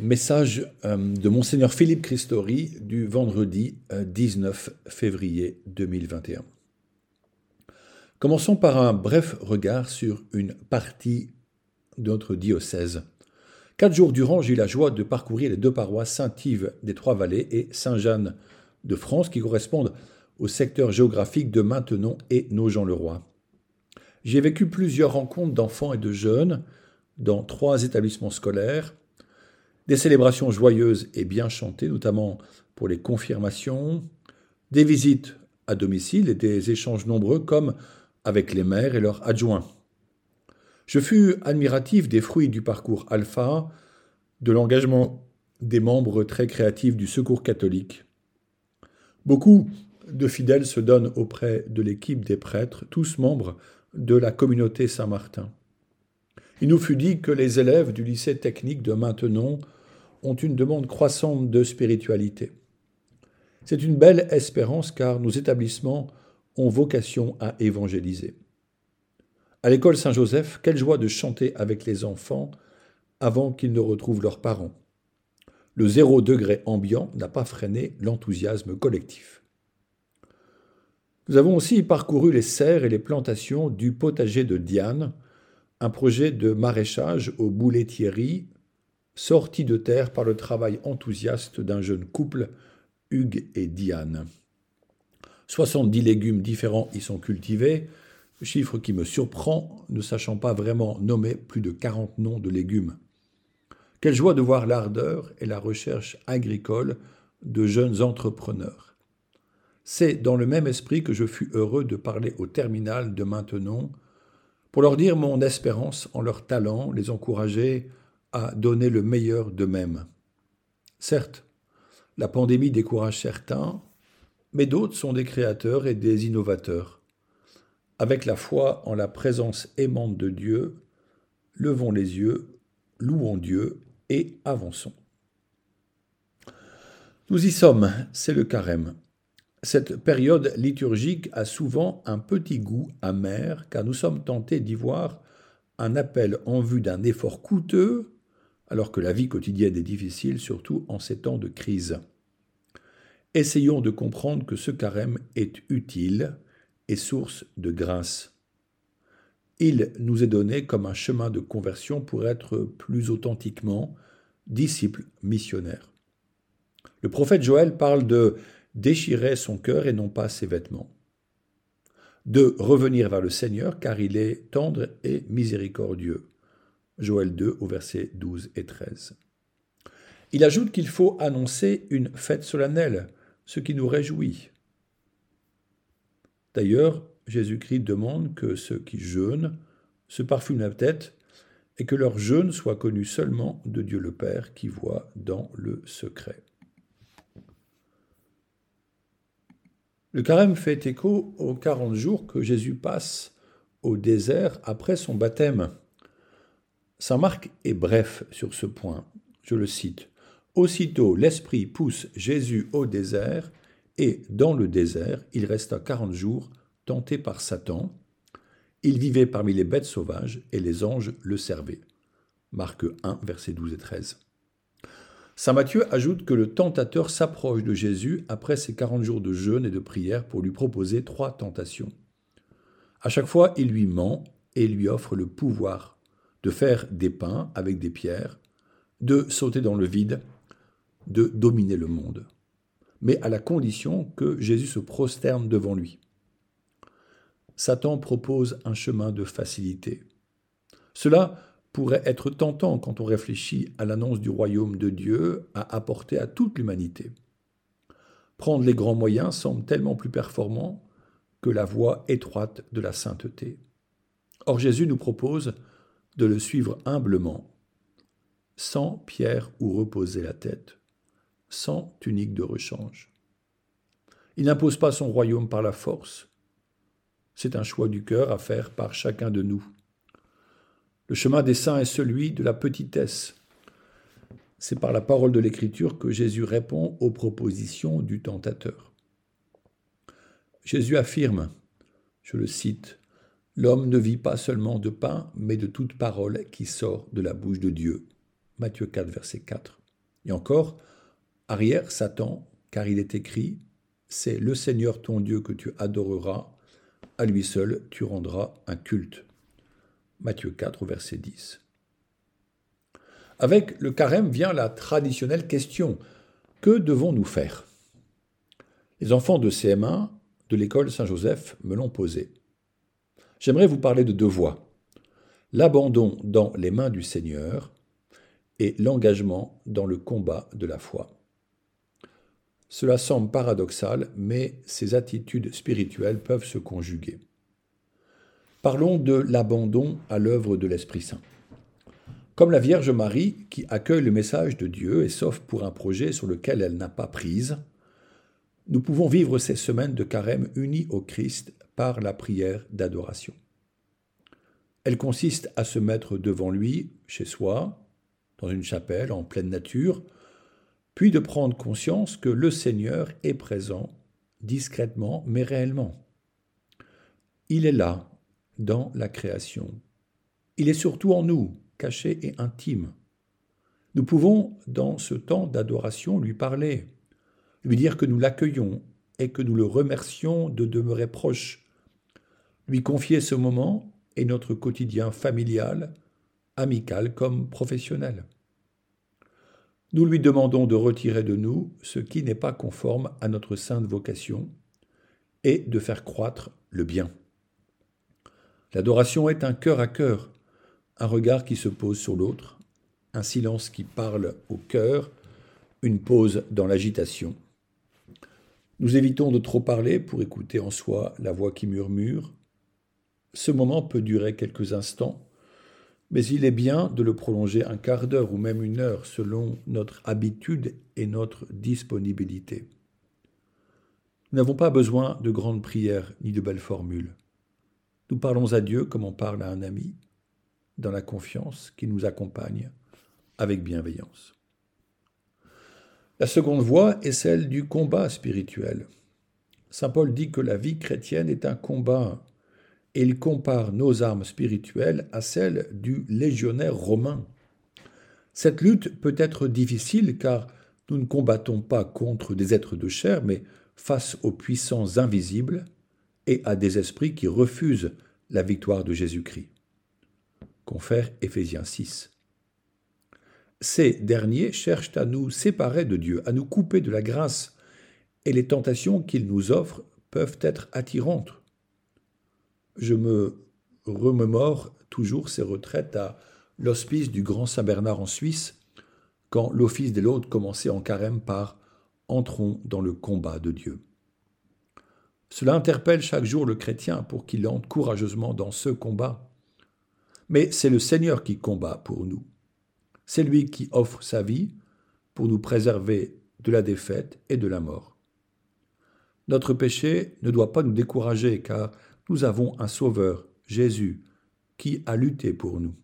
Message euh, de Monseigneur Philippe Christori du vendredi 19 euh, février 2021. Commençons par un bref regard sur une partie de notre diocèse. Quatre jours durant, j'ai eu la joie de parcourir les deux paroisses Saint-Yves des Trois-Vallées et Saint-Jeanne de France qui correspondent au secteur géographique de Maintenon et Nogent-le-Roi. J'ai vécu plusieurs rencontres d'enfants et de jeunes dans trois établissements scolaires des célébrations joyeuses et bien chantées, notamment pour les confirmations, des visites à domicile et des échanges nombreux comme avec les maires et leurs adjoints. Je fus admiratif des fruits du parcours alpha, de l'engagement des membres très créatifs du Secours catholique. Beaucoup de fidèles se donnent auprès de l'équipe des prêtres, tous membres de la communauté Saint-Martin. Il nous fut dit que les élèves du lycée technique de Maintenon ont une demande croissante de spiritualité. C'est une belle espérance car nos établissements ont vocation à évangéliser. À l'école Saint-Joseph, quelle joie de chanter avec les enfants avant qu'ils ne retrouvent leurs parents. Le zéro degré ambiant n'a pas freiné l'enthousiasme collectif. Nous avons aussi parcouru les serres et les plantations du potager de Diane, un projet de maraîchage au boulet Thierry sorti de terre par le travail enthousiaste d'un jeune couple, Hugues et Diane. 70 légumes différents y sont cultivés, chiffre qui me surprend, ne sachant pas vraiment nommer plus de 40 noms de légumes. Quelle joie de voir l'ardeur et la recherche agricole de jeunes entrepreneurs. C'est dans le même esprit que je fus heureux de parler au terminal de Maintenon pour leur dire mon espérance en leur talent, les encourager à donner le meilleur d'eux-mêmes. Certes, la pandémie décourage certains, mais d'autres sont des créateurs et des innovateurs. Avec la foi en la présence aimante de Dieu, levons les yeux, louons Dieu et avançons. Nous y sommes, c'est le carême. Cette période liturgique a souvent un petit goût amer, car nous sommes tentés d'y voir un appel en vue d'un effort coûteux alors que la vie quotidienne est difficile, surtout en ces temps de crise. Essayons de comprendre que ce carême est utile et source de grâce. Il nous est donné comme un chemin de conversion pour être plus authentiquement disciples missionnaires. Le prophète Joël parle de déchirer son cœur et non pas ses vêtements, de revenir vers le Seigneur car il est tendre et miséricordieux, Joël 2 au verset 12 et 13. Il ajoute qu'il faut annoncer une fête solennelle, ce qui nous réjouit. D'ailleurs, Jésus-Christ demande que ceux qui jeûnent se parfument la tête et que leur jeûne soit connu seulement de Dieu le Père qui voit dans le secret. Le carême fait écho aux quarante jours que Jésus passe au désert après son baptême. Saint Marc est bref sur ce point. Je le cite. Aussitôt l'Esprit pousse Jésus au désert, et dans le désert, il resta quarante jours, tenté par Satan. Il vivait parmi les bêtes sauvages, et les anges le servaient. Marc 1, versets 12 et 13. Saint Matthieu ajoute que le tentateur s'approche de Jésus après ses quarante jours de jeûne et de prière pour lui proposer trois tentations. À chaque fois, il lui ment et lui offre le pouvoir de faire des pains avec des pierres, de sauter dans le vide, de dominer le monde, mais à la condition que Jésus se prosterne devant lui. Satan propose un chemin de facilité. Cela pourrait être tentant quand on réfléchit à l'annonce du royaume de Dieu à apporter à toute l'humanité. Prendre les grands moyens semble tellement plus performant que la voie étroite de la sainteté. Or Jésus nous propose de le suivre humblement, sans pierre où reposer la tête, sans tunique de rechange. Il n'impose pas son royaume par la force. C'est un choix du cœur à faire par chacun de nous. Le chemin des saints est celui de la petitesse. C'est par la parole de l'Écriture que Jésus répond aux propositions du tentateur. Jésus affirme, je le cite, L'homme ne vit pas seulement de pain, mais de toute parole qui sort de la bouche de Dieu. Matthieu 4, verset 4. Et encore, arrière Satan, car il est écrit, c'est le Seigneur ton Dieu que tu adoreras, à lui seul tu rendras un culte. Matthieu 4, verset 10. Avec le carême vient la traditionnelle question que devons-nous faire? Les enfants de CM1 de l'école Saint-Joseph me l'ont posé. J'aimerais vous parler de deux voies l'abandon dans les mains du Seigneur et l'engagement dans le combat de la foi. Cela semble paradoxal, mais ces attitudes spirituelles peuvent se conjuguer. Parlons de l'abandon à l'œuvre de l'Esprit Saint. Comme la Vierge Marie qui accueille le message de Dieu et s'offre pour un projet sur lequel elle n'a pas prise, nous pouvons vivre ces semaines de carême unies au Christ par la prière d'adoration. Elle consiste à se mettre devant lui, chez soi, dans une chapelle, en pleine nature, puis de prendre conscience que le Seigneur est présent, discrètement mais réellement. Il est là, dans la création. Il est surtout en nous, caché et intime. Nous pouvons, dans ce temps d'adoration, lui parler, lui dire que nous l'accueillons et que nous le remercions de demeurer proche, lui confier ce moment et notre quotidien familial, amical comme professionnel. Nous lui demandons de retirer de nous ce qui n'est pas conforme à notre sainte vocation et de faire croître le bien. L'adoration est un cœur à cœur, un regard qui se pose sur l'autre, un silence qui parle au cœur, une pause dans l'agitation. Nous évitons de trop parler pour écouter en soi la voix qui murmure. Ce moment peut durer quelques instants, mais il est bien de le prolonger un quart d'heure ou même une heure selon notre habitude et notre disponibilité. Nous n'avons pas besoin de grandes prières ni de belles formules. Nous parlons à Dieu comme on parle à un ami, dans la confiance qui nous accompagne avec bienveillance. La seconde voie est celle du combat spirituel. Saint Paul dit que la vie chrétienne est un combat et il compare nos armes spirituelles à celles du légionnaire romain. Cette lutte peut être difficile car nous ne combattons pas contre des êtres de chair, mais face aux puissances invisibles et à des esprits qui refusent la victoire de Jésus-Christ. Confère Éphésiens 6. Ces derniers cherchent à nous séparer de Dieu, à nous couper de la grâce, et les tentations qu'ils nous offrent peuvent être attirantes je me remémore toujours ces retraites à l'hospice du Grand Saint-Bernard en Suisse, quand l'office des l'autre commençait en carême par Entrons dans le combat de Dieu. Cela interpelle chaque jour le chrétien pour qu'il entre courageusement dans ce combat. Mais c'est le Seigneur qui combat pour nous. C'est lui qui offre sa vie pour nous préserver de la défaite et de la mort. Notre péché ne doit pas nous décourager car nous avons un Sauveur, Jésus, qui a lutté pour nous.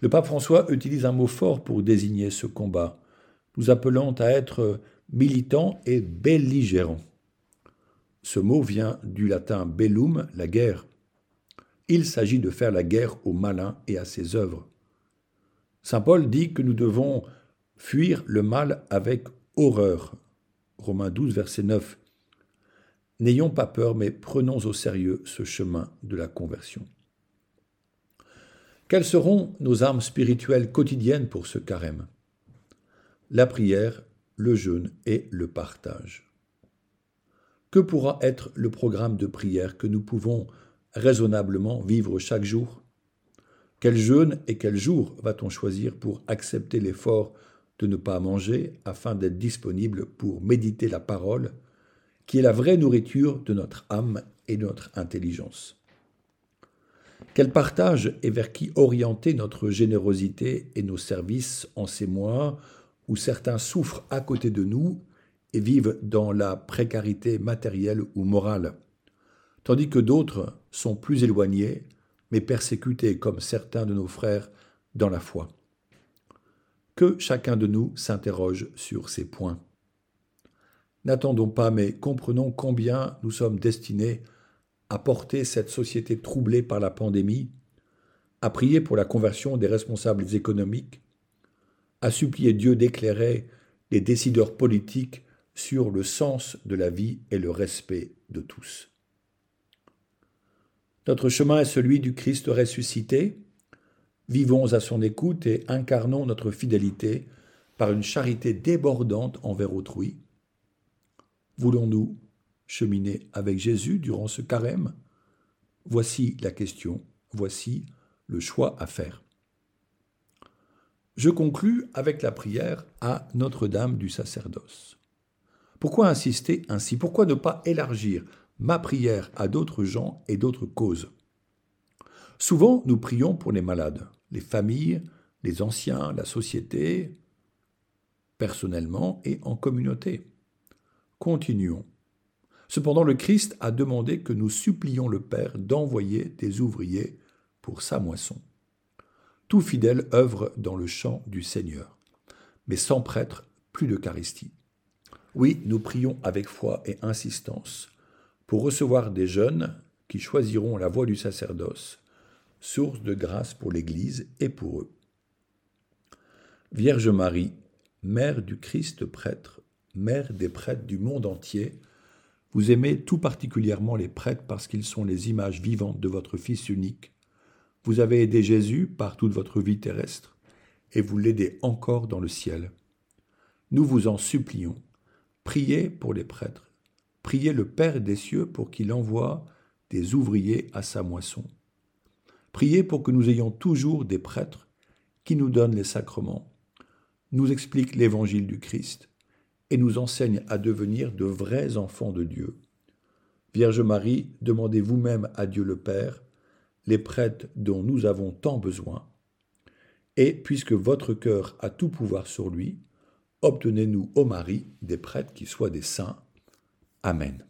Le pape François utilise un mot fort pour désigner ce combat, nous appelant à être militants et belligérants. Ce mot vient du latin bellum, la guerre. Il s'agit de faire la guerre au malin et à ses œuvres. Saint Paul dit que nous devons fuir le mal avec horreur. Romains 12, verset 9. N'ayons pas peur, mais prenons au sérieux ce chemin de la conversion. Quelles seront nos armes spirituelles quotidiennes pour ce carême? La prière, le jeûne et le partage. Que pourra être le programme de prière que nous pouvons raisonnablement vivre chaque jour? Quel jeûne et quel jour va-t-on choisir pour accepter l'effort de ne pas manger afin d'être disponible pour méditer la parole qui est la vraie nourriture de notre âme et de notre intelligence? Quel partage et vers qui orienter notre générosité et nos services en ces mois où certains souffrent à côté de nous et vivent dans la précarité matérielle ou morale, tandis que d'autres sont plus éloignés, mais persécutés comme certains de nos frères dans la foi. Que chacun de nous s'interroge sur ces points. N'attendons pas, mais comprenons combien nous sommes destinés à porter cette société troublée par la pandémie, à prier pour la conversion des responsables économiques, à supplier Dieu d'éclairer les décideurs politiques sur le sens de la vie et le respect de tous. Notre chemin est celui du Christ ressuscité. Vivons à son écoute et incarnons notre fidélité par une charité débordante envers autrui. Voulons-nous cheminer avec Jésus durant ce carême? Voici la question, voici le choix à faire. Je conclus avec la prière à Notre-Dame du sacerdoce. Pourquoi insister ainsi? Pourquoi ne pas élargir ma prière à d'autres gens et d'autres causes Souvent, nous prions pour les malades, les familles, les anciens, la société, personnellement et en communauté. Continuons. Cependant, le Christ a demandé que nous supplions le Père d'envoyer des ouvriers pour sa moisson. Tout fidèle œuvre dans le champ du Seigneur, mais sans prêtre, plus d'Eucharistie. Oui, nous prions avec foi et insistance pour recevoir des jeunes qui choisiront la voie du sacerdoce, source de grâce pour l'Église et pour eux. Vierge Marie, Mère du Christ prêtre, Mère des prêtres du monde entier, vous aimez tout particulièrement les prêtres parce qu'ils sont les images vivantes de votre Fils unique. Vous avez aidé Jésus par toute votre vie terrestre, et vous l'aidez encore dans le ciel. Nous vous en supplions. Priez pour les prêtres. Priez le Père des cieux pour qu'il envoie des ouvriers à sa moisson. Priez pour que nous ayons toujours des prêtres qui nous donnent les sacrements, nous expliquent l'évangile du Christ et nous enseignent à devenir de vrais enfants de Dieu. Vierge Marie, demandez vous-même à Dieu le Père les prêtres dont nous avons tant besoin, et puisque votre cœur a tout pouvoir sur lui, obtenez-nous, ô Marie, des prêtres qui soient des saints. Amen.